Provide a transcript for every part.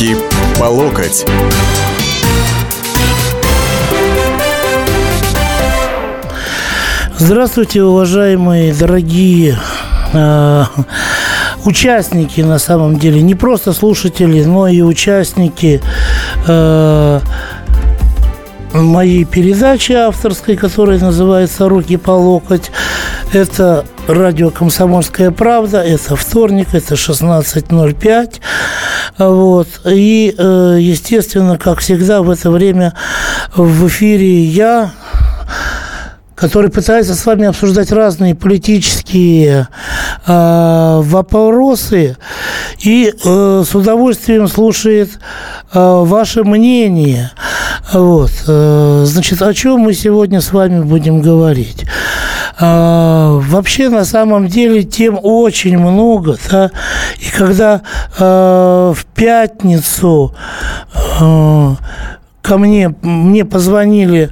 Руки по локоть. Здравствуйте, уважаемые, дорогие э, участники, на самом деле, не просто слушатели, но и участники э, моей передачи авторской, которая называется «Руки по локоть». Это радио «Комсомольская правда», это вторник, это 16.05. Вот. И, э, естественно, как всегда, в это время в эфире я, который пытается с вами обсуждать разные политические э, вопросы и э, с удовольствием слушает ваше мнение. Вот. Значит, о чем мы сегодня с вами будем говорить? Э, вообще, на самом деле, тем очень много. Да? И когда э, в пятницу э, ко мне, мне позвонили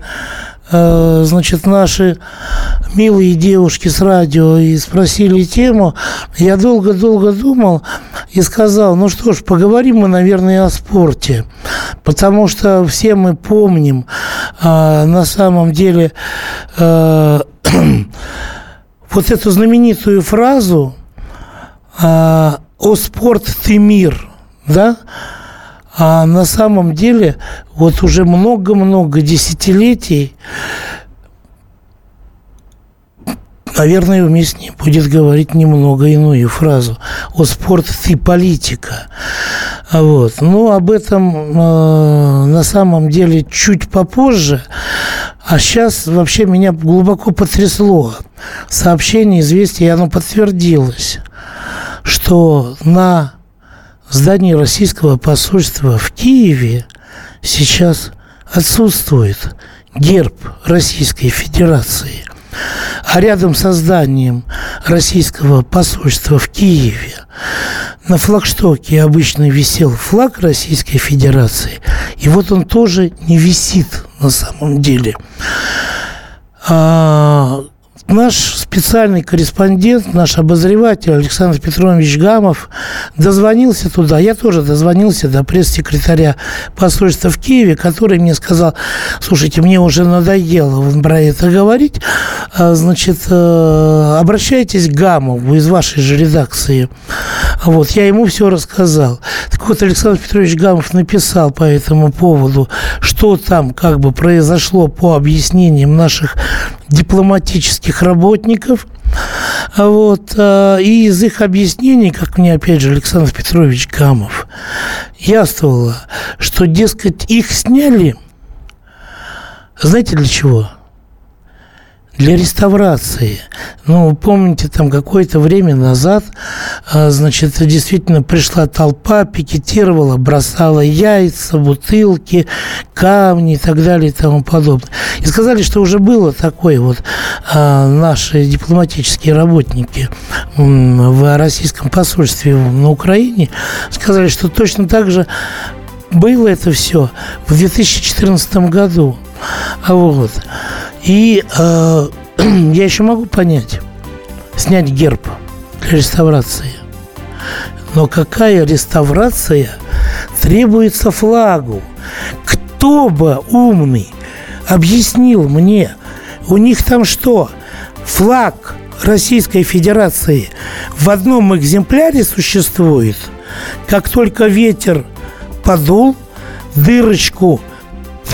значит, наши милые девушки с радио и спросили тему, я долго-долго думал и сказал, ну что ж, поговорим мы, наверное, о спорте, потому что все мы помним а, на самом деле а, вот эту знаменитую фразу а, «О спорт ты мир», да, а на самом деле вот уже много-много десятилетий наверное, уместнее будет говорить немного иную фразу. О спорт ты политика. Вот. Но об этом э, на самом деле чуть попозже. А сейчас вообще меня глубоко потрясло сообщение, известие, и оно подтвердилось, что на здании российского посольства в Киеве сейчас отсутствует герб Российской Федерации. А рядом со зданием российского посольства в Киеве на флагштоке обычно висел флаг Российской Федерации, и вот он тоже не висит на самом деле. А, Наш специальный корреспондент, наш обозреватель Александр Петрович Гамов дозвонился туда. Я тоже дозвонился до пресс-секретаря посольства в Киеве, который мне сказал, слушайте, мне уже надоело про это говорить. А, значит, э, обращайтесь к Гамову из вашей же редакции. Вот, я ему все рассказал. Так вот, Александр Петрович Гамов написал по этому поводу, что там как бы произошло по объяснениям наших дипломатических работников. Вот, э, и из их объяснений, как мне опять же Александр Петрович Гамов, яствовало, что, дескать, их сняли, знаете для чего? Для реставрации. Ну, помните, там какое-то время назад, а, значит, действительно пришла толпа, пикетировала, бросала яйца, бутылки, камни и так далее и тому подобное. И сказали, что уже было такое вот а, наши дипломатические работники в российском посольстве на Украине сказали, что точно так же было это все в 2014 году. Вот. И э, я еще могу понять, снять герб для реставрации. Но какая реставрация требуется флагу? Кто бы умный объяснил мне, у них там что, флаг Российской Федерации в одном экземпляре существует? Как только ветер подул, дырочку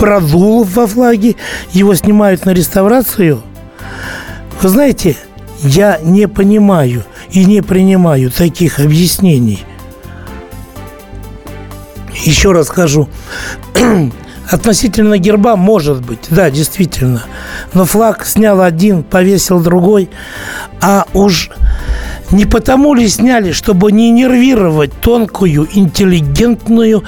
продул во флаге, его снимают на реставрацию. Вы знаете, я не понимаю и не принимаю таких объяснений. Еще раз скажу, относительно герба может быть, да, действительно. Но флаг снял один, повесил другой, а уж не потому ли сняли, чтобы не нервировать тонкую, интеллигентную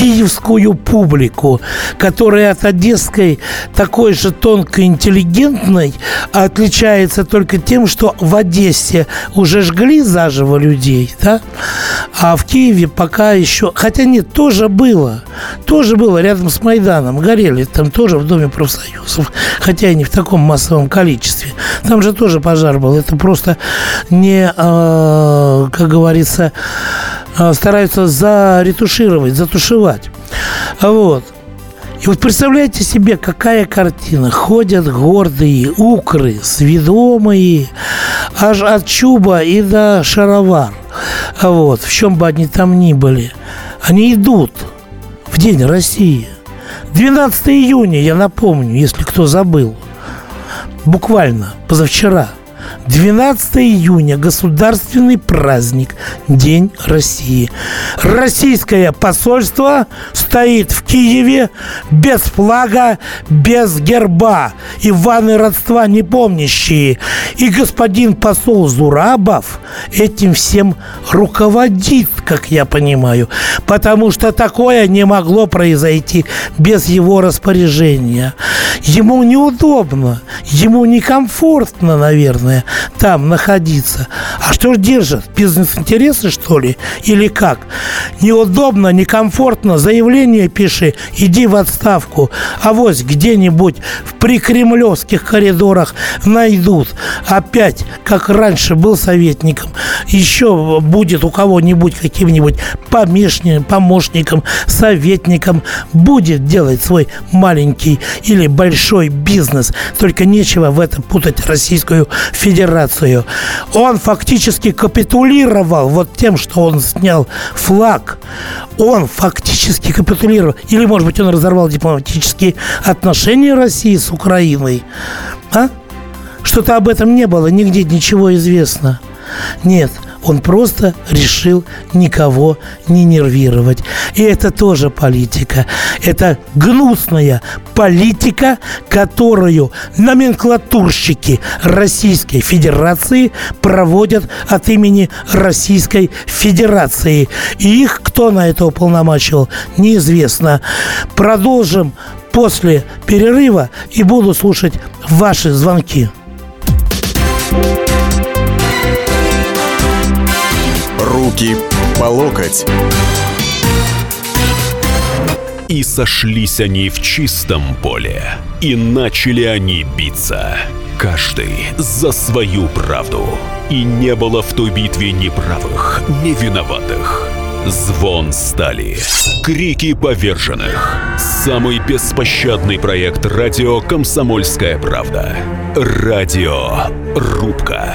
киевскую публику, которая от одесской такой же тонко интеллигентной отличается только тем, что в Одессе уже жгли заживо людей, да? а в Киеве пока еще... Хотя нет, тоже было. Тоже было рядом с Майданом. Горели там тоже в Доме профсоюзов, хотя и не в таком массовом количестве. Там же тоже пожар был. Это просто не, э, как говорится, стараются заретушировать, затушевать. Вот. И вот представляете себе, какая картина. Ходят гордые укры, сведомые, аж от чуба и до шаровар. Вот, в чем бы они там ни были. Они идут в День России. 12 июня, я напомню, если кто забыл. Буквально позавчера – 12 июня – государственный праздник, День России. Российское посольство стоит в Киеве без флага, без герба. Иваны родства не помнящие. И господин посол Зурабов этим всем руководит, как я понимаю. Потому что такое не могло произойти без его распоряжения. Ему неудобно, ему некомфортно, наверное там находиться. А что ж держат? Бизнес-интересы, что ли? Или как? Неудобно, некомфортно, заявление пиши, иди в отставку. А вот где-нибудь в прикремлевских коридорах найдут. Опять, как раньше был советником, еще будет у кого-нибудь каким-нибудь помешным, помощником, советником, будет делать свой маленький или большой бизнес. Только нечего в это путать Российскую Федерацию Федерацию. Он фактически капитулировал вот тем, что он снял флаг. Он фактически капитулировал. Или, может быть, он разорвал дипломатические отношения России с Украиной. А? Что-то об этом не было, нигде ничего известно. Нет, он просто решил никого не нервировать. И это тоже политика. Это гнусная политика, которую номенклатурщики Российской Федерации проводят от имени Российской Федерации. И их кто на это уполномочил, неизвестно. Продолжим после перерыва и буду слушать ваши звонки. Руки по локоть. И сошлись они в чистом поле, и начали они биться. Каждый за свою правду. И не было в той битве ни правых, ни виноватых. Звон стали. Крики поверженных. Самый беспощадный проект радио «Комсомольская правда». Радио «Рубка».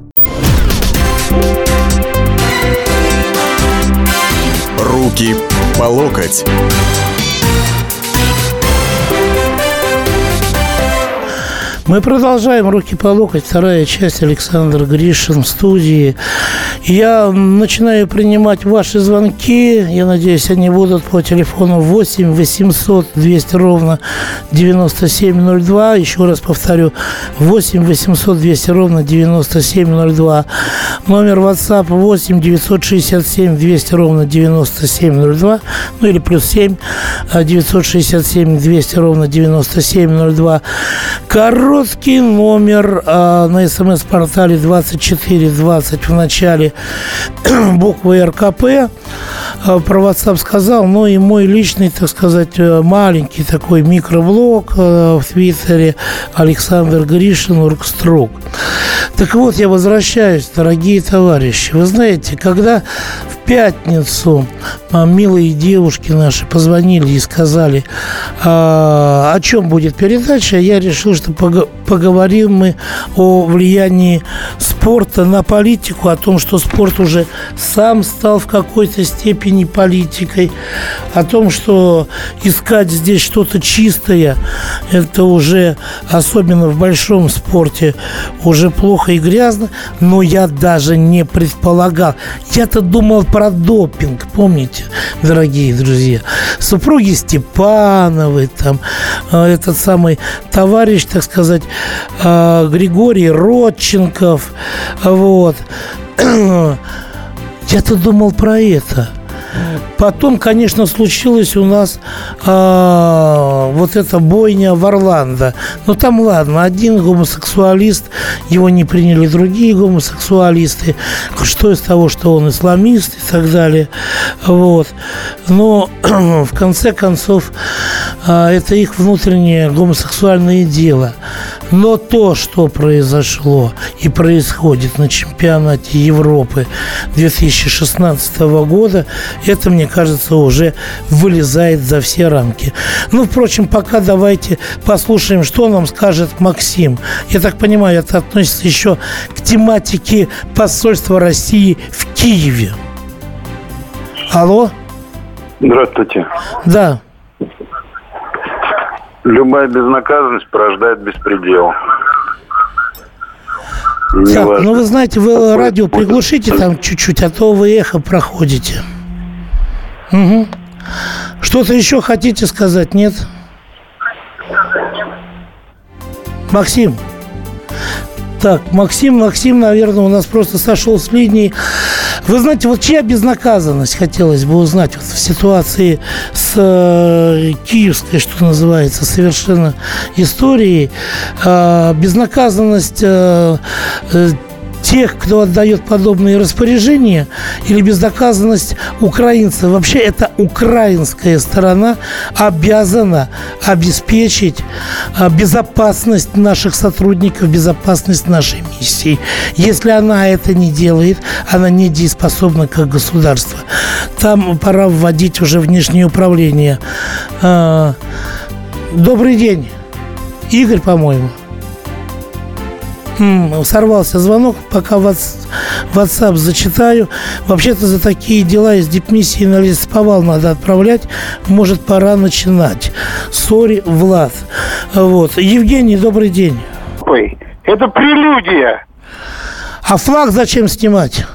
Руки по локоть. Мы продолжаем «Руки по локоть», вторая часть, Александр Гришин в студии. Я начинаю принимать ваши звонки. Я надеюсь, они будут по телефону 8 800 200 ровно 9702. Еще раз повторю, 8 800 200 ровно 9702. Номер WhatsApp 8 967 200 ровно 9702. Ну или плюс 7 967 200 ровно 9702. Короткий номер э, на смс-портале 2420 в начале буквы РКП. Э, про сказал, но и мой личный, так сказать, э, маленький такой микроблог э, в Твиттере Александр Гришин, Уркструк. Так вот, я возвращаюсь, дорогие товарищи. Вы знаете, когда в пятницу милые девушки наши позвонили и сказали, а, о чем будет передача, я решил, что поговорим мы о влиянии спорта на политику, о том, что спорт уже сам стал в какой-то степени политикой, о том, что искать здесь что-то чистое, это уже, особенно в большом спорте, уже плохо и грязно, но я даже не предполагал. Я-то думал про допинг, помните, дорогие друзья? Супруги Степановой, там, э, этот самый товарищ, так сказать, э, Григорий Родченков, вот. Я-то думал про это Потом, конечно, случилось у нас э, вот эта бойня в Орландо. Но там, ладно, один гомосексуалист, его не приняли другие гомосексуалисты. Что из того, что он исламист и так далее. Вот. Но в конце концов э, это их внутреннее гомосексуальное дело. Но то, что произошло и происходит на чемпионате Европы 2016 года, это, мне кажется, уже вылезает за все рамки. Ну, впрочем, пока давайте послушаем, что нам скажет Максим. Я так понимаю, это относится еще к тематике посольства России в Киеве. Алло? Здравствуйте. Да. Любая безнаказанность порождает беспредел. Так, ну вы знаете, вы радио приглушите там чуть-чуть, а то вы эхо проходите. Угу. Что-то еще хотите сказать, нет? Максим. Так, Максим, Максим, наверное, у нас просто сошел с линии. Вы знаете, вот чья безнаказанность хотелось бы узнать вот в ситуации с э, киевской, что называется, совершенно историей. Э, безнаказанность э, э тех, кто отдает подобные распоряжения, или бездоказанность украинцев. Вообще это украинская сторона обязана обеспечить а, безопасность наших сотрудников, безопасность нашей миссии. Если она это не делает, она недееспособна как государство. Там пора вводить уже внешнее управление. А, добрый день. Игорь, по-моему сорвался звонок, пока WhatsApp зачитаю. Вообще-то за такие дела из дипмиссии на лесоповал надо отправлять. Может, пора начинать. Сори, Влад. Вот. Евгений, добрый день. Ой, это прелюдия. А флаг зачем снимать?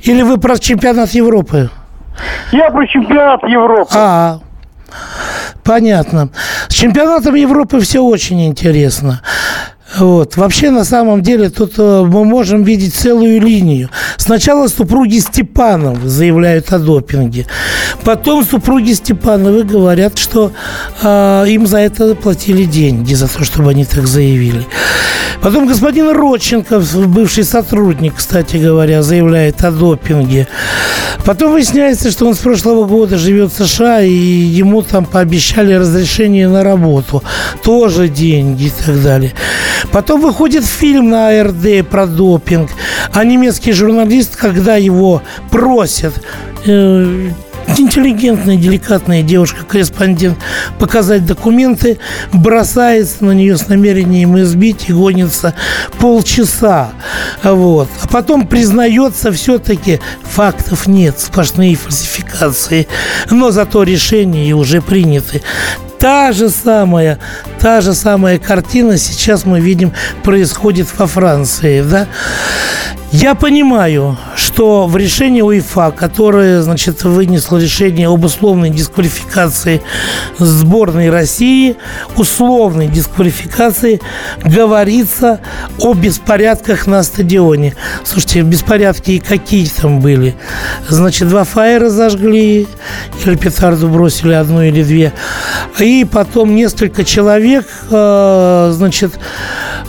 Или вы про чемпионат Европы? Я про чемпионат Европы. А, понятно. С чемпионатом Европы все очень интересно. Вот. Вообще, на самом деле, тут э, мы можем видеть целую линию. Сначала супруги Степанов заявляют о допинге. Потом супруги Степановы говорят, что э, им за это платили деньги, за то, чтобы они так заявили. Потом господин Родченков, бывший сотрудник, кстати говоря, заявляет о допинге. Потом выясняется, что он с прошлого года живет в США, и ему там пообещали разрешение на работу. Тоже деньги и так далее. Потом выходит фильм на АРД про допинг. А немецкий журналист, когда его просят э, интеллигентная, деликатная девушка-корреспондент показать документы, бросается на нее с намерением избить и гонится полчаса. Вот. А потом признается все-таки, фактов нет, сплошные фальсификации. Но зато решения уже приняты та же самая, та же самая картина сейчас мы видим происходит во Франции, да? Я понимаю, что в решении УЕФА, которое, значит, вынесло решение об условной дисквалификации сборной России, условной дисквалификации, говорится о беспорядках на стадионе. Слушайте, беспорядки какие там были? Значит, два фаера зажгли, или петарду бросили одну или две. И потом несколько человек, э, значит,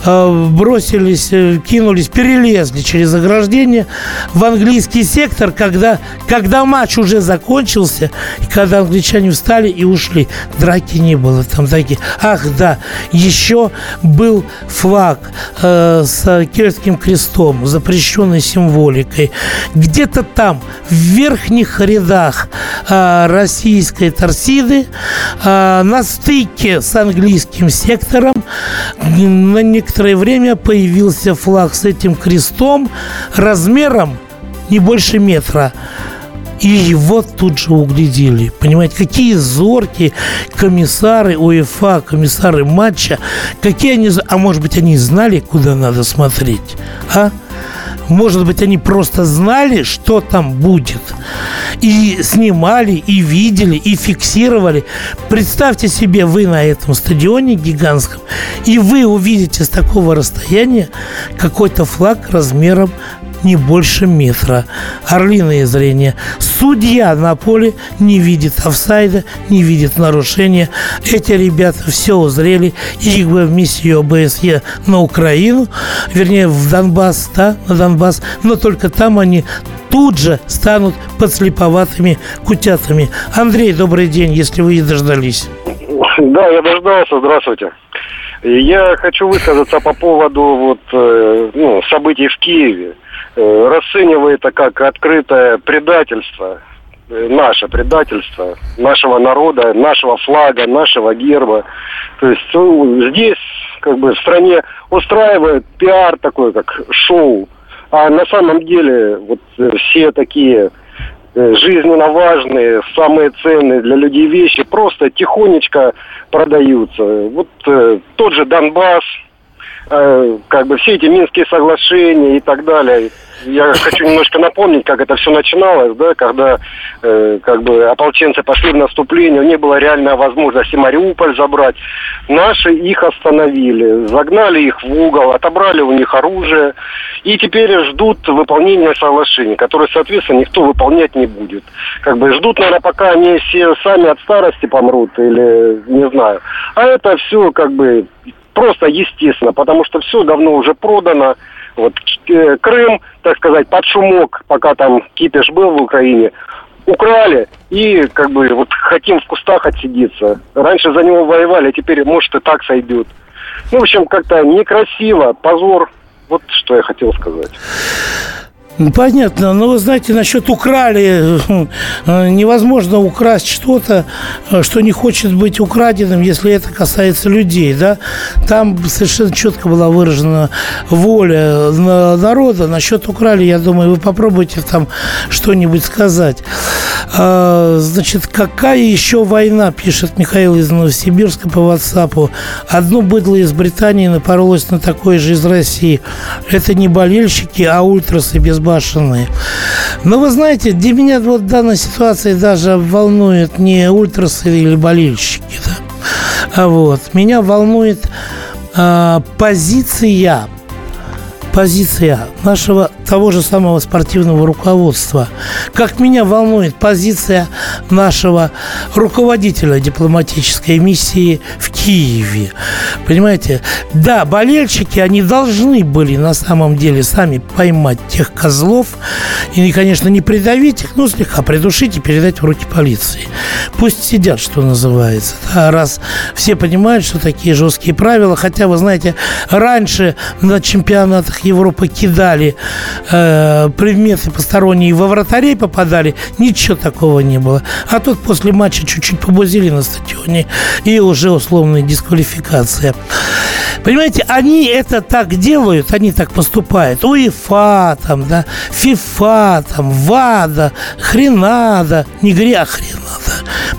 бросились, э, кинулись, перелезли через ограждение в английский сектор, когда, когда матч уже закончился, и когда англичане встали и ушли. Драки не было там такие. Ах, да, еще был флаг э, с кельтским крестом, запрещенной символикой. Где-то там, в верхних рядах э, российской торсиды, э, на стыке с английским сектором на некоторое время появился флаг с этим крестом размером не больше метра. И его тут же углядели. Понимаете, какие зоркие комиссары УЕФА, комиссары матча, какие они... А может быть, они знали, куда надо смотреть? А? Может быть, они просто знали, что там будет. И снимали, и видели, и фиксировали. Представьте себе, вы на этом стадионе гигантском, и вы увидите с такого расстояния какой-то флаг размером не больше метра. Орлиное зрение. Судья на поле не видит офсайда, не видит нарушения. Эти ребята все узрели. Их бы в миссию ОБСЕ на Украину, вернее, в Донбасс, да, на Донбасс. Но только там они тут же станут подслеповатыми кутятами. Андрей, добрый день, если вы и дождались. Да, я дождался. Здравствуйте. Я хочу высказаться по поводу вот, э, ну, событий в Киеве. Э, расцениваю это как открытое предательство, э, наше предательство нашего народа, нашего флага, нашего герба. То есть ну, здесь как бы в стране устраивает пиар такой, как шоу. А на самом деле вот все такие жизненно важные, самые ценные для людей вещи просто тихонечко продаются. Вот э, тот же Донбасс, э, как бы все эти Минские соглашения и так далее я хочу немножко напомнить, как это все начиналось, да, когда э, как бы ополченцы пошли в наступление, не было реальной возможности Мариуполь забрать. Наши их остановили, загнали их в угол, отобрали у них оружие, и теперь ждут выполнения соглашений, которые, соответственно, никто выполнять не будет. Как бы ждут, наверное, пока они все сами от старости помрут, или не знаю. А это все как бы просто естественно, потому что все давно уже продано. Вот э, Крым, так сказать, под шумок, пока там кипиш был в Украине, украли и как бы вот хотим в кустах отсидеться. Раньше за него воевали, а теперь может и так сойдет. Ну, в общем, как-то некрасиво, позор. Вот что я хотел сказать. Ну, понятно, но вы знаете, насчет украли, э, невозможно украсть что-то, э, что не хочет быть украденным, если это касается людей, да. Там совершенно четко была выражена воля народа. Насчет украли, я думаю, вы попробуйте там что-нибудь сказать. А, значит, какая еще война, пишет Михаил из Новосибирска по WhatsApp. Одно быдло из Британии напоролось на такое же из России. Это не болельщики, а ультрасы без безбашенные. Но вы знаете, для меня вот в данной ситуации даже волнует не ультрасы или болельщики. Да? А вот. Меня волнует а, позиция позиция нашего того же самого спортивного руководства. Как меня волнует позиция нашего руководителя дипломатической миссии в Киеве. Понимаете? Да, болельщики, они должны были на самом деле сами поймать тех козлов и, конечно, не придавить их, но слегка придушить и передать в руки полиции. Пусть сидят, что называется. Да, раз все понимают, что такие жесткие правила, хотя, вы знаете, раньше на чемпионатах Европы кидали э, предметы посторонние во вратарей попадали, ничего такого не было. А тут после матча чуть-чуть побузили на стадионе и уже условная дисквалификация. Понимаете, они это так делают, они так поступают. УЕФА, там, да, ФИФА, там, ВАДА, хренада, не а хренада.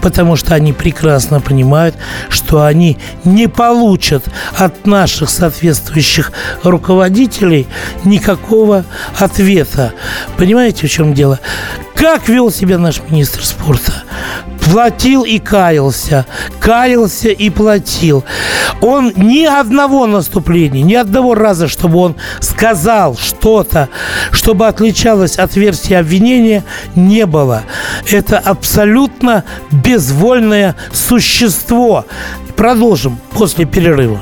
Потому что они прекрасно понимают, что они не получат от наших соответствующих руководителей никакого ответа. Понимаете, в чем дело? Как вел себя наш министр спорта? Платил и каялся. Каялся и платил. Он ни одного наступления, ни одного раза, чтобы он сказал что-то, чтобы отличалось от версии обвинения, не было. Это абсолютно безвольное существо. Продолжим после перерыва.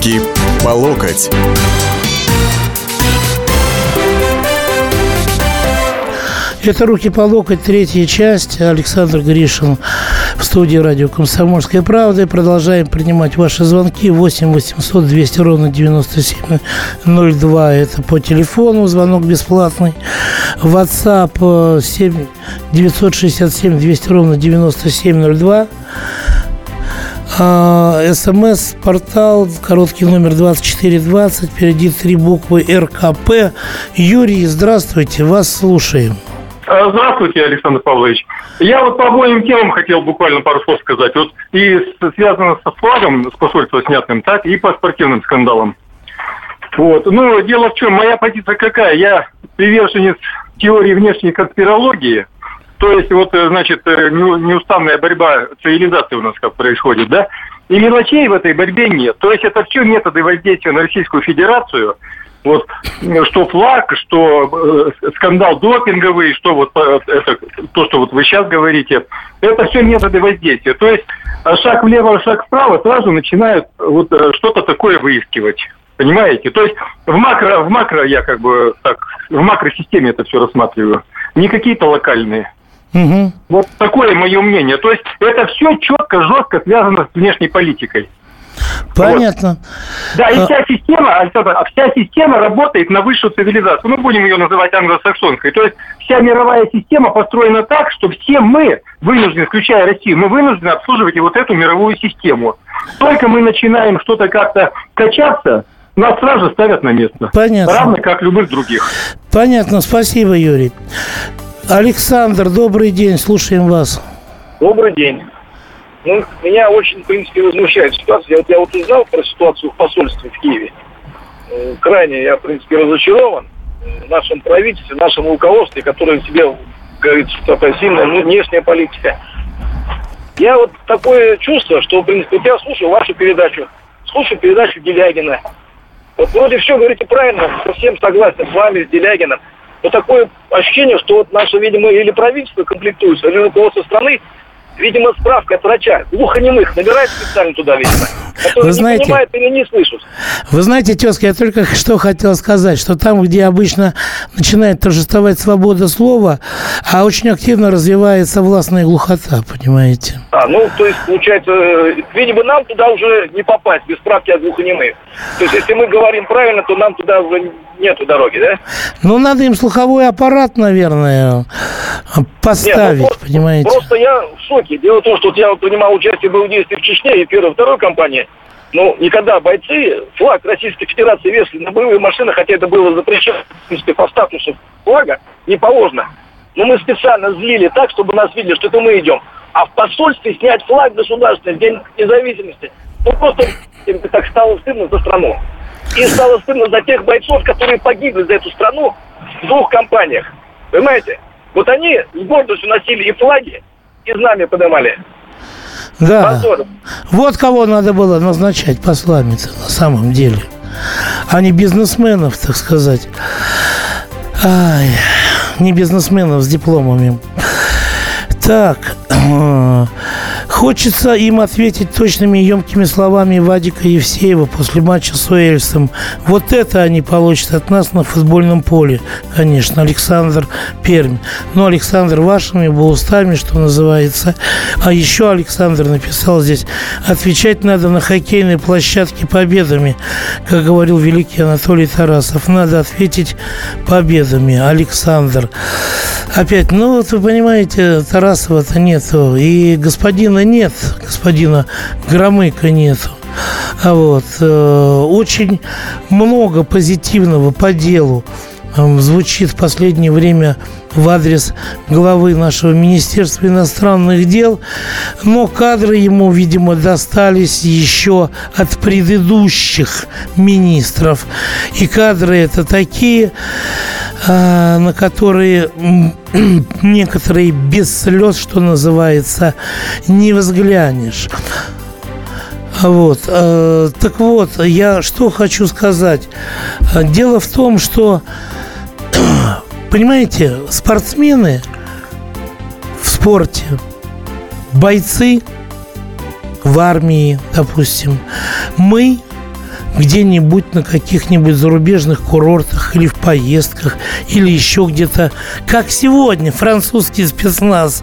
Руки по локоть. Это «Руки по локоть», третья часть. Александр Гришин в студии радио «Комсомольская правда». Продолжаем принимать ваши звонки. 8 800 200 ровно 9702. Это по телефону, звонок бесплатный. WhatsApp 7 967 200 ровно 9702. А, СМС-портал, короткий номер 2420, впереди три буквы РКП. Юрий, здравствуйте, вас слушаем. А, здравствуйте, Александр Павлович. Я вот по обоим темам хотел буквально пару слов сказать. Вот и связано со флагом, с посольства снятым, так и по спортивным скандалам. Вот. Ну, дело в чем, моя позиция какая? Я приверженец теории внешней конспирологии. То есть, вот, э, значит, э, неустанная борьба цивилизации у нас как происходит, да? И мелочей в этой борьбе нет. То есть, это все методы воздействия на Российскую Федерацию – вот что флаг, что э, скандал допинговый, что вот э, это то, что вот вы сейчас говорите, это все методы воздействия. То есть э, шаг влево, шаг вправо сразу начинают вот что-то такое выискивать. Понимаете? То есть в макро, в макро я как бы так, в макросистеме это все рассматриваю. Не какие-то локальные. Угу. Вот такое мое мнение. То есть это все четко, жестко связано с внешней политикой. Понятно. Вот. Да, и а... вся система, Александр, вся система работает на высшую цивилизацию. Мы будем ее называть англосаксонской. То есть вся мировая система построена так, что все мы вынуждены, включая Россию, мы вынуждены обслуживать и вот эту мировую систему. Только мы начинаем что-то как-то качаться, нас сразу ставят на место. Понятно. Равно как любых других. Понятно. Спасибо, Юрий. Александр, добрый день. Слушаем вас. Добрый день. Ну, меня очень, в принципе, возмущает ситуация. Я вот, я вот узнал про ситуацию в посольстве в Киеве. Э, крайне я, в принципе, разочарован в нашем правительстве, в нашем руководстве, которое себе, говорится, такая сильная внешняя политика. Я вот такое чувство, что, в принципе, я слушаю вашу передачу, слушаю передачу Делягина. Вот вроде все говорите правильно, совсем согласен с вами, с Делягином. Но такое ощущение, что вот наше, видимо, или правительство комплектуется, или руководство страны Видимо, справка от врача. Глухонемых набирает специально туда, видимо. Вы знаете, не понимают или не слышат. Вы знаете, тезка, я только что хотел сказать, что там, где обычно начинает торжествовать свобода слова, а очень активно развивается властная глухота, понимаете? А, ну, то есть, получается, видимо, нам туда уже не попасть без справки от глухонемых. То есть, если мы говорим правильно, то нам туда уже нету дороги, да? Ну, надо им слуховой аппарат, наверное, поставить, Нет, ну, просто, понимаете? Просто я в шоке. Дело в том, что вот я вот принимал участие в боевых действиях в Чечне и первой, второй компании. Ну, никогда бойцы флаг Российской Федерации весили на боевые машины, хотя это было запрещено, в принципе, по статусу флага, не положено. Но мы специально злили так, чтобы нас видели, что это мы идем. А в посольстве снять флаг государственный, День независимости, ну просто так стало стыдно за страну. И стало стыдно за тех бойцов, которые погибли за эту страну в двух компаниях. Понимаете? Вот они с гордостью носили и флаги, и знамя поднимали. Да. Позор. Вот кого надо было назначать послами на самом деле. А не бизнесменов, так сказать. Ай, не бизнесменов с дипломами. Так, Хочется им ответить точными и емкими словами Вадика Евсеева после матча с Уэльсом. Вот это они получат от нас на футбольном поле, конечно, Александр Пермь. Но Александр вашими бы устами, что называется. А еще Александр написал здесь, отвечать надо на хоккейной площадке победами, как говорил великий Анатолий Тарасов. Надо ответить победами, Александр. Опять, ну вот вы понимаете, Тарасова-то нету, и господина нет, господина Громыка нету. Вот, э, очень много позитивного по делу звучит в последнее время в адрес главы нашего Министерства иностранных дел, но кадры ему, видимо, достались еще от предыдущих министров. И кадры это такие, на которые некоторые без слез, что называется, не взглянешь. Вот. Э, так вот, я что хочу сказать. Дело в том, что Понимаете, спортсмены в спорте, бойцы в армии, допустим, мы где-нибудь на каких-нибудь зарубежных курортах или в поездках, или еще где-то. Как сегодня французский спецназ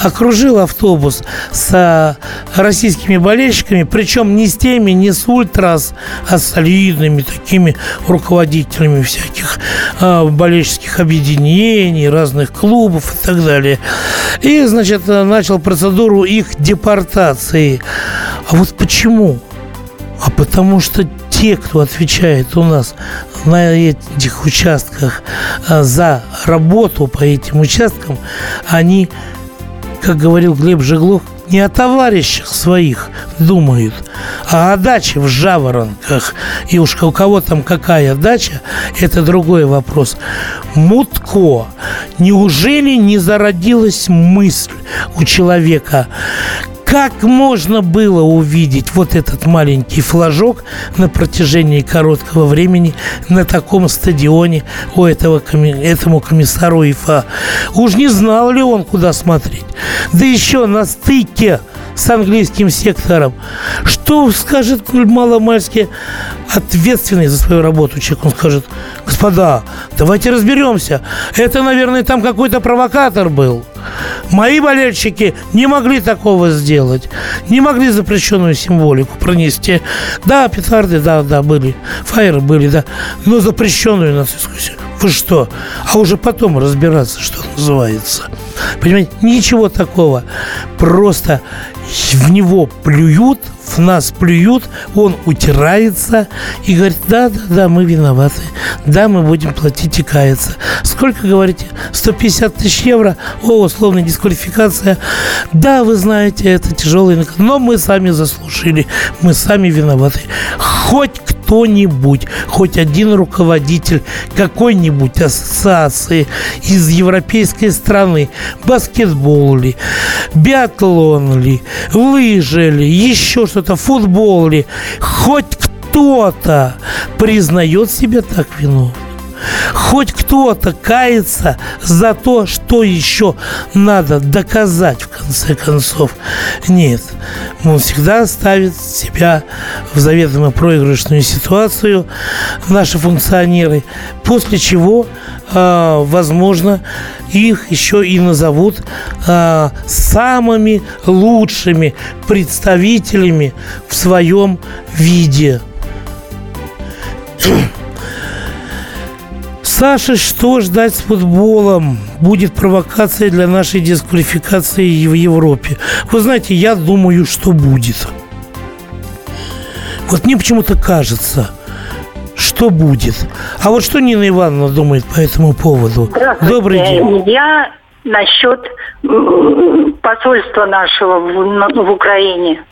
окружил автобус с российскими болельщиками, причем не с теми, не с ультрас, а с солидными такими руководителями всяких э, объединений, разных клубов и так далее. И, значит, начал процедуру их депортации. А вот почему? А потому что те, кто отвечает у нас на этих участках а, за работу по этим участкам, они, как говорил Глеб Жеглов, не о товарищах своих думают, а о даче в Жаворонках. И уж у кого там какая дача, это другой вопрос. Мутко. Неужели не зародилась мысль у человека, как можно было увидеть вот этот маленький флажок на протяжении короткого времени на таком стадионе у этого, этому комиссару ИФА? Уж не знал ли он, куда смотреть? Да еще на стыке с английским сектором. Что скажет маломальски ответственный за свою работу человек? Он скажет, господа, давайте разберемся. Это, наверное, там какой-то провокатор был. Мои болельщики не могли такого сделать. Не могли запрещенную символику пронести. Да, петарды, да, да, были. Фаеры были, да. Но запрещенную нацистскую Вы что? А уже потом разбираться, что называется. Понимаете, ничего такого. Просто в него плюют, в нас плюют, он утирается и говорит, да, да, да, мы виноваты, да, мы будем платить и каяться. Сколько, говорите, 150 тысяч евро, о, условная дисквалификация, да, вы знаете, это тяжелый, но мы сами заслужили, мы сами виноваты. Хоть кто-нибудь, хоть один руководитель какой-нибудь ассоциации из европейской страны, баскетбол ли, биатлон ли, лыжи ли, еще что-то, футбол ли, хоть кто-то признает себя так виновным. Хоть кто-то кается за то, что еще надо доказать в конце концов. Нет, он всегда ставит себя в заведомо проигрышную ситуацию, наши функционеры, после чего, э, возможно, их еще и назовут э, самыми лучшими представителями в своем виде. Саша, что ждать с футболом? Будет провокация для нашей дисквалификации в Европе. Вы знаете, я думаю, что будет. Вот мне почему-то кажется, что будет. А вот что Нина Ивановна думает по этому поводу? Добрый день. Я насчет посольства нашего в, в Украине.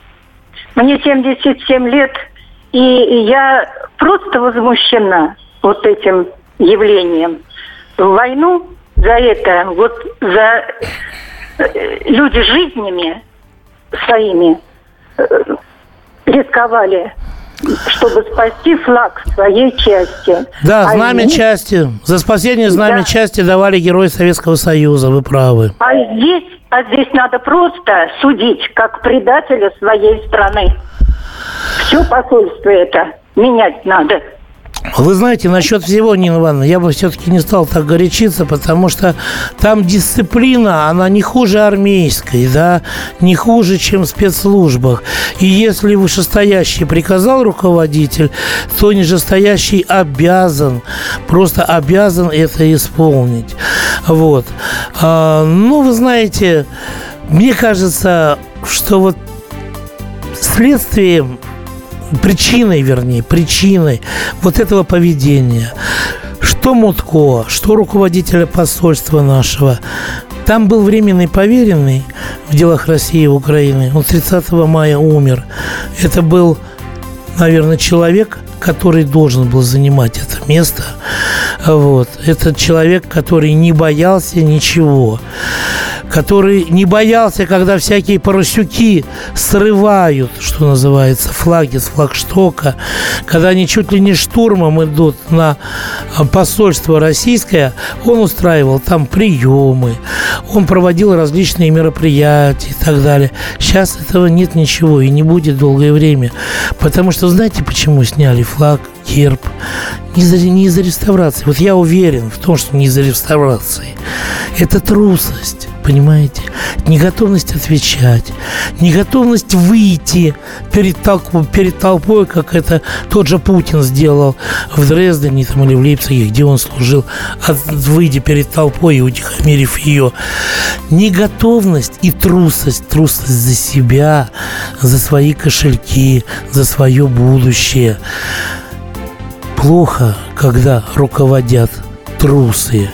Мне 77 лет, и я просто возмущена вот этим явлением. В войну за это, вот за э, люди жизнями своими э, рисковали чтобы спасти флаг своей части. Да, а знамя здесь... части. За спасение знамя да. части давали герои Советского Союза, вы правы. А здесь, а здесь надо просто судить как предателя своей страны. Все посольство это менять надо. Вы знаете, насчет всего, Нина Ивановна, я бы все-таки не стал так горячиться, потому что там дисциплина, она не хуже армейской, да, не хуже, чем в спецслужбах. И если вышестоящий приказал руководитель, то нижестоящий обязан, просто обязан это исполнить. Вот. А, ну, вы знаете, мне кажется, что вот следствием причиной, вернее, причиной вот этого поведения. Что Мутко, что руководителя посольства нашего. Там был временный поверенный в делах России и Украины. Он 30 мая умер. Это был, наверное, человек, который должен был занимать это место. Вот. Это человек, который не боялся ничего. Который не боялся, когда всякие парусюки срывают, что называется, флаги с флагштока, когда они чуть ли не штурмом идут на посольство российское, он устраивал там приемы, он проводил различные мероприятия и так далее. Сейчас этого нет ничего и не будет долгое время. Потому что знаете, почему сняли флаг, герб? Не из-за, не из-за реставрации. Вот я уверен в том, что не из-за реставрации. Это трусость понимаете? Неготовность отвечать, неготовность выйти перед, толпой, перед толпой, как это тот же Путин сделал в Дрездене там, или в Лейпциге, где он служил, от, выйдя перед толпой и утихомирив ее. Неготовность и трусость, трусость за себя, за свои кошельки, за свое будущее. Плохо, когда руководят трусы,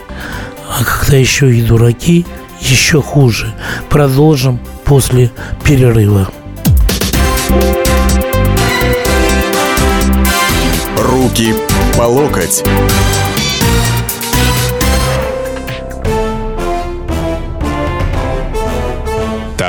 а когда еще и дураки – еще хуже. Продолжим после перерыва. Руки по локоть.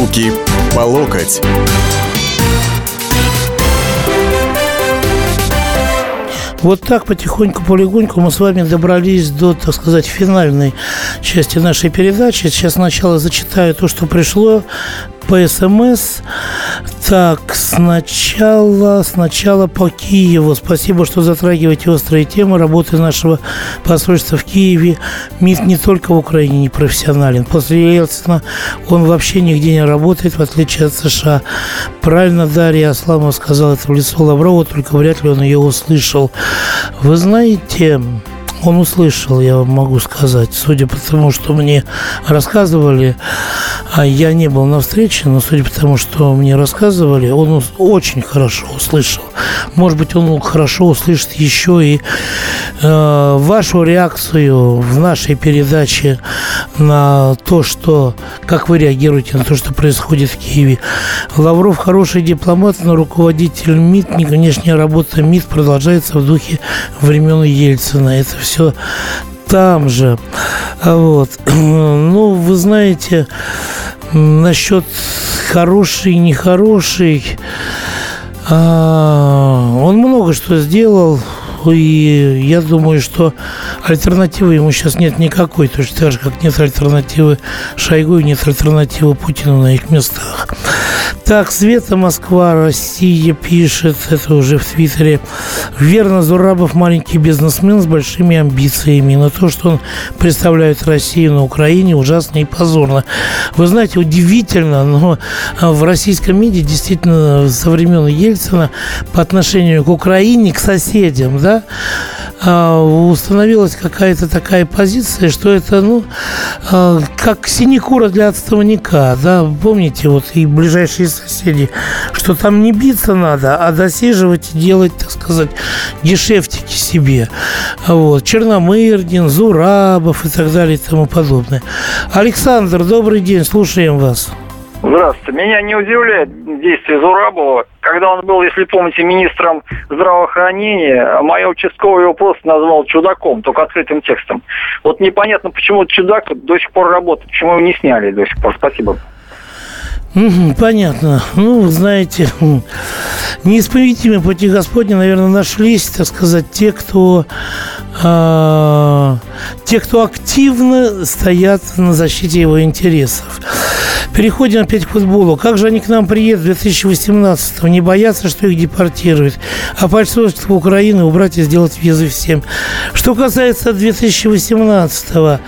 Руки по локоть. Вот так потихоньку, полегоньку мы с вами добрались до, так сказать, финальной части нашей передачи. Сейчас сначала зачитаю то, что пришло по СМС. Так, сначала, сначала по Киеву. Спасибо, что затрагиваете острые темы работы нашего посольства в Киеве. МИД не только в Украине не профессионален. После Ельцина он вообще нигде не работает, в отличие от США. Правильно Дарья Асламова сказала это в лицо Лаврова, только вряд ли он ее услышал. Вы знаете, он услышал, я могу сказать, судя по тому, что мне рассказывали, а я не был на встрече, но судя по тому, что мне рассказывали, он очень хорошо услышал. Может быть, он хорошо услышит еще и э, вашу реакцию в нашей передаче на то, что, как вы реагируете на то, что происходит в Киеве. Лавров хороший дипломат, но руководитель МИД, внешняя работа МИД продолжается в духе времен Ельцина. Это все все там же. Вот. Ну, вы знаете, насчет хороший, нехороший, а, он много что сделал. И я думаю, что альтернативы ему сейчас нет никакой. Точно так же, как нет альтернативы Шойгу и нет альтернативы Путину на их местах. Так, Света Москва, Россия пишет, это уже в Твиттере. Верно, Зурабов маленький бизнесмен с большими амбициями. Но то, что он представляет Россию на Украине, ужасно и позорно. Вы знаете, удивительно, но в российском МИДе действительно со времен Ельцина по отношению к Украине, к соседям, да, а, установилась какая-то такая позиция, что это, ну, а, как синекура для отставника, да, помните, вот и ближайшие соседи, что там не биться надо, а досиживать и делать, так сказать, гешефтики себе. Вот, Черномырдин, Зурабов и так далее и тому подобное. Александр, добрый день, слушаем вас. Здравствуйте. Меня не удивляет действие Зурабова. Когда он был, если помните, министром здравоохранения, моя участковая его просто назвал чудаком, только открытым текстом. Вот непонятно, почему чудак до сих пор работает, почему его не сняли до сих пор. Спасибо. Понятно. Ну, знаете, неисповедимые пути Господни, наверное, нашлись, так сказать, те, кто э, те, кто активно стоят на защите его интересов. Переходим опять к футболу. Как же они к нам приедут в 2018 Не боятся, что их депортируют. А посольство Украины убрать и сделать визы всем. Что касается 2018 -го,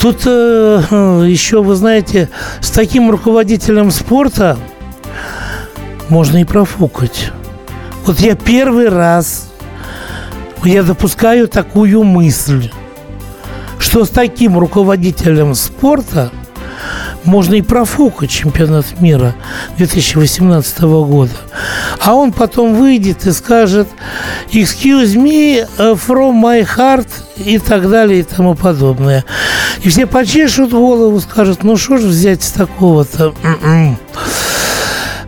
Тут э, еще, вы знаете, с таким руководителем спорта можно и профукать. Вот я первый раз, я допускаю такую мысль, что с таким руководителем спорта можно и профукать чемпионат мира 2018 года. А он потом выйдет и скажет «Excuse me uh, from my heart» и так далее и тому подобное. И все почешут голову, скажут, ну что ж взять с такого-то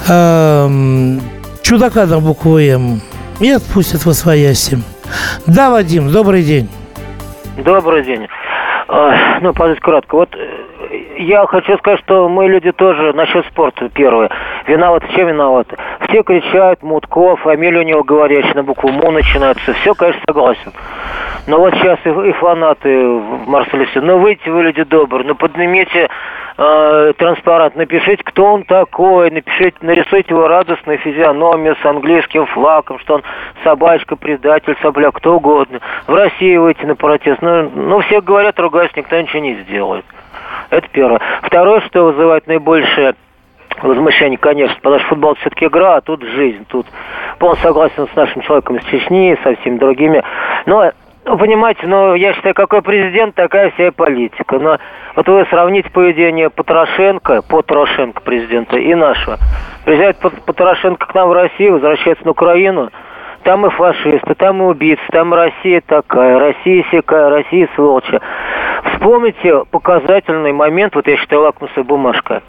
эм, чудака на букву «М» и отпустят во свояси. Да, Вадим, добрый день. Добрый день. А, ну, пожалуйста, кратко. Вот я хочу сказать, что мы люди тоже насчет спорта первые. Виноваты, чем виноваты? Все кричают, Мутко, фамилия у него говорящая, на букву Му начинается. Все, конечно, согласен. Но вот сейчас и, и фанаты в Марселесе, ну выйдите вы, люди добрые, ну поднимите э, транспарант, напишите, кто он такой, напишите, нарисуйте его радостную физиономию с английским флагом, что он собачка, предатель, собля, кто угодно. В России выйти на протест. Ну, ну все говорят, ругаются, никто ничего не сделает. Это первое. Второе, что вызывает наибольшее возмущение, конечно, потому что футбол все-таки игра, а тут жизнь. Тут полностью согласен с нашим человеком из Чечни, со всеми другими. Но ну, понимаете, ну, я считаю, какой президент, такая вся и политика. Но вот вы сравните поведение Потрошенко, Потрошенко президента и нашего. Приезжает Потрошенко к нам в Россию, возвращается на Украину – там и фашисты, там и убийцы, там Россия такая, Россия сякая, Россия сволочи. Вспомните показательный момент, вот я считаю, лакмусовая бумажка,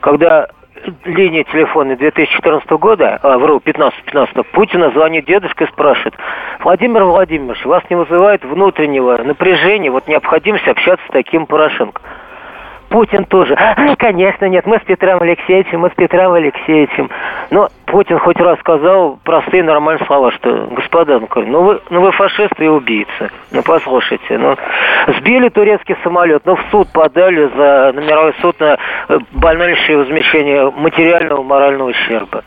когда линия телефона 2014 года, а, вру, 15-15, Путина звонит дедушка и спрашивает, Владимир Владимирович, вас не вызывает внутреннего напряжения, вот необходимость общаться с таким Порошенко? Путин тоже. А, конечно, нет, мы с Петром Алексеевичем, мы с Петром Алексеевичем. Но Путин хоть раз сказал простые нормальные слова, что, господа, ну, ну вы, ну вы фашисты и убийцы. Ну послушайте, ну сбили турецкий самолет, ну в суд подали за на мировой суд на э, больнейшее возмещение материального морального ущерба.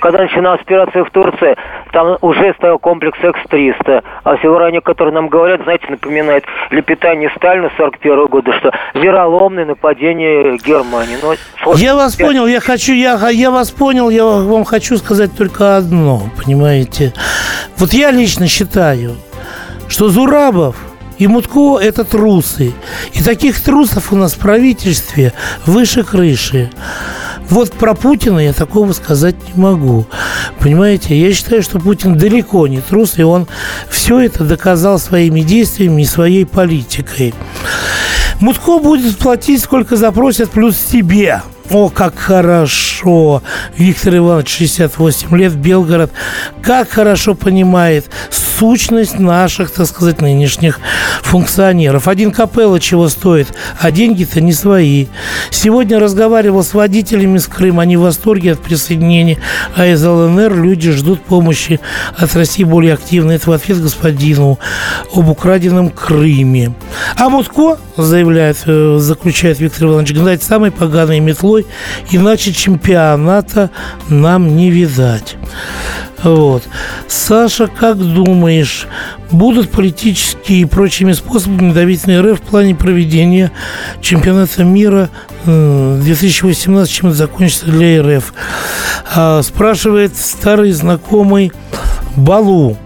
Когда начиналась операция в Турции, там уже стоял комплекс X-300. А все ранее, которые нам говорят, знаете, напоминает лепетание Сталина 41 года, что вероломное нападение Германии. Но, ну, я вас понял, я хочу, я, я вас понял, я вам хочу сказать только одно, понимаете. Вот я лично считаю, что Зурабов и Мутко – это трусы. И таких трусов у нас в правительстве выше крыши. Вот про Путина я такого сказать не могу. Понимаете, я считаю, что Путин далеко не трус, и он все это доказал своими действиями и своей политикой. Мутко будет платить, сколько запросят, плюс себе – о, как хорошо! Виктор Иванович, 68 лет, Белгород, как хорошо понимает сущность наших, так сказать, нынешних функционеров. Один капелла чего стоит, а деньги-то не свои. Сегодня разговаривал с водителями с Крыма, они в восторге от присоединения, а из ЛНР люди ждут помощи от России более активно. Это в ответ господину об украденном Крыме. А Мутко, заявляет, э, заключает Виктор Иванович, гнать самой поганой метлой собой, иначе чемпионата нам не видать. Вот. Саша, как думаешь, будут политические и прочими способами давить на РФ в плане проведения чемпионата мира 2018, чем это закончится для РФ? А, спрашивает старый знакомый Балу.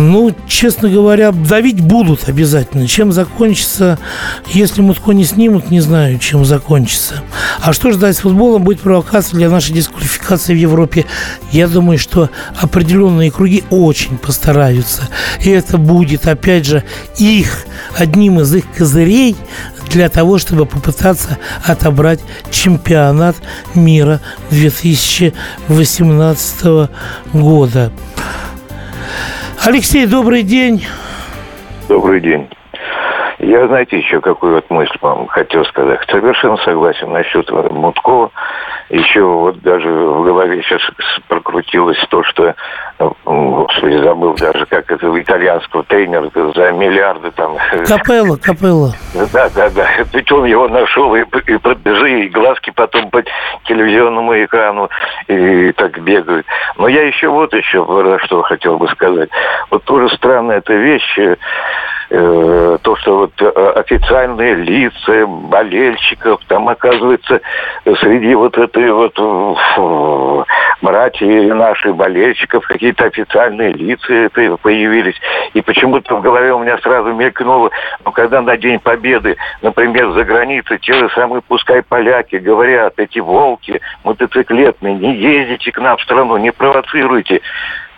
Ну, честно говоря, давить будут обязательно. Чем закончится, если Мутко не снимут, не знаю, чем закончится. А что ждать с футболом? Будет провокация для нашей дисквалификации в Европе. Я думаю, что определенные круги очень постараются. И это будет, опять же, их, одним из их козырей для того, чтобы попытаться отобрать чемпионат мира 2018 года. Алексей, добрый день. Добрый день. Я, знаете, еще какую вот мысль вам хотел сказать. Совершенно согласен насчет Муткова. Еще вот даже в голове сейчас прокрутилось то, что, господи, забыл даже, как это у итальянского тренера за миллиарды там... Капелло, Капелло. Да, да, да. Ведь он его нашел и, и пробежи, и глазки потом по телевизионному экрану, и так бегают. Но я еще вот еще что хотел бы сказать. Вот тоже странная эта вещь э, то, что вот э, официальные лица болельщиков, там, оказывается, среди вот этой вот э, братьев наших болельщиков какие-то официальные лица это появились. И почему-то в голове у меня сразу мелькнуло, ну, когда на День Победы, например, за границей те же самые, пускай поляки, говорят, эти волки мотоциклетные, не ездите к нам в страну, не провоцируйте.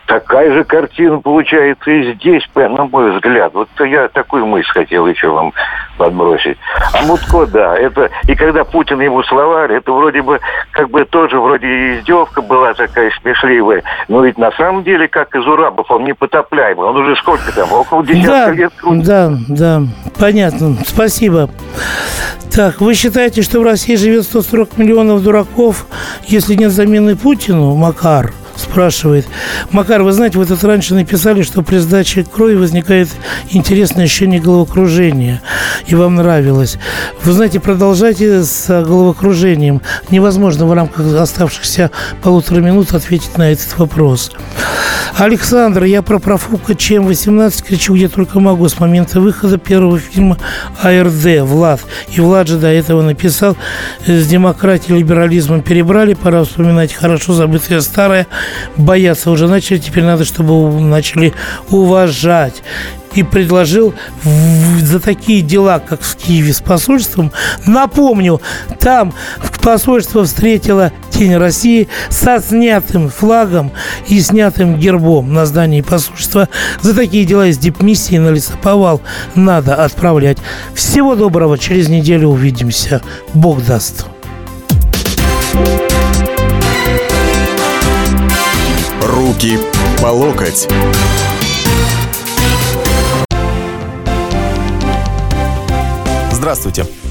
Такая же картина получается и здесь, на мой взгляд. Вот я такую мысль хотел еще вам подбросить. А Мутко, да, это... И когда Путин ему словарь, это вроде бы, как бы тоже вроде издевка была такая смешливая. Но ведь на самом деле, как из Урабов, он непотопляемый. Он уже сколько там, около десятка да, лет крутит. Да, да, понятно. Спасибо. Так, вы считаете, что в России живет 140 миллионов дураков, если нет замены Путину, Макар? Спрашивает. Макар, вы знаете, вы тут раньше написали, что при сдаче крови возникает интересное ощущение головокружения, и вам нравилось. Вы знаете, продолжайте с головокружением. Невозможно в рамках оставшихся полутора минут ответить на этот вопрос. Александр, я про профука ЧМ-18 кричу, где только могу с момента выхода первого фильма АРД «Влад». И Влад же до этого написал, с демократией и либерализмом перебрали, пора вспоминать хорошо забытое старое, бояться уже начали, теперь надо, чтобы начали уважать и предложил за такие дела, как в Киеве с посольством. Напомню, там посольство встретило День России со снятым флагом и снятым гербом на здании посольства. За такие дела из дипмиссии на лесоповал надо отправлять. Всего доброго, через неделю увидимся. Бог даст. Руки по локоть. Здравствуйте.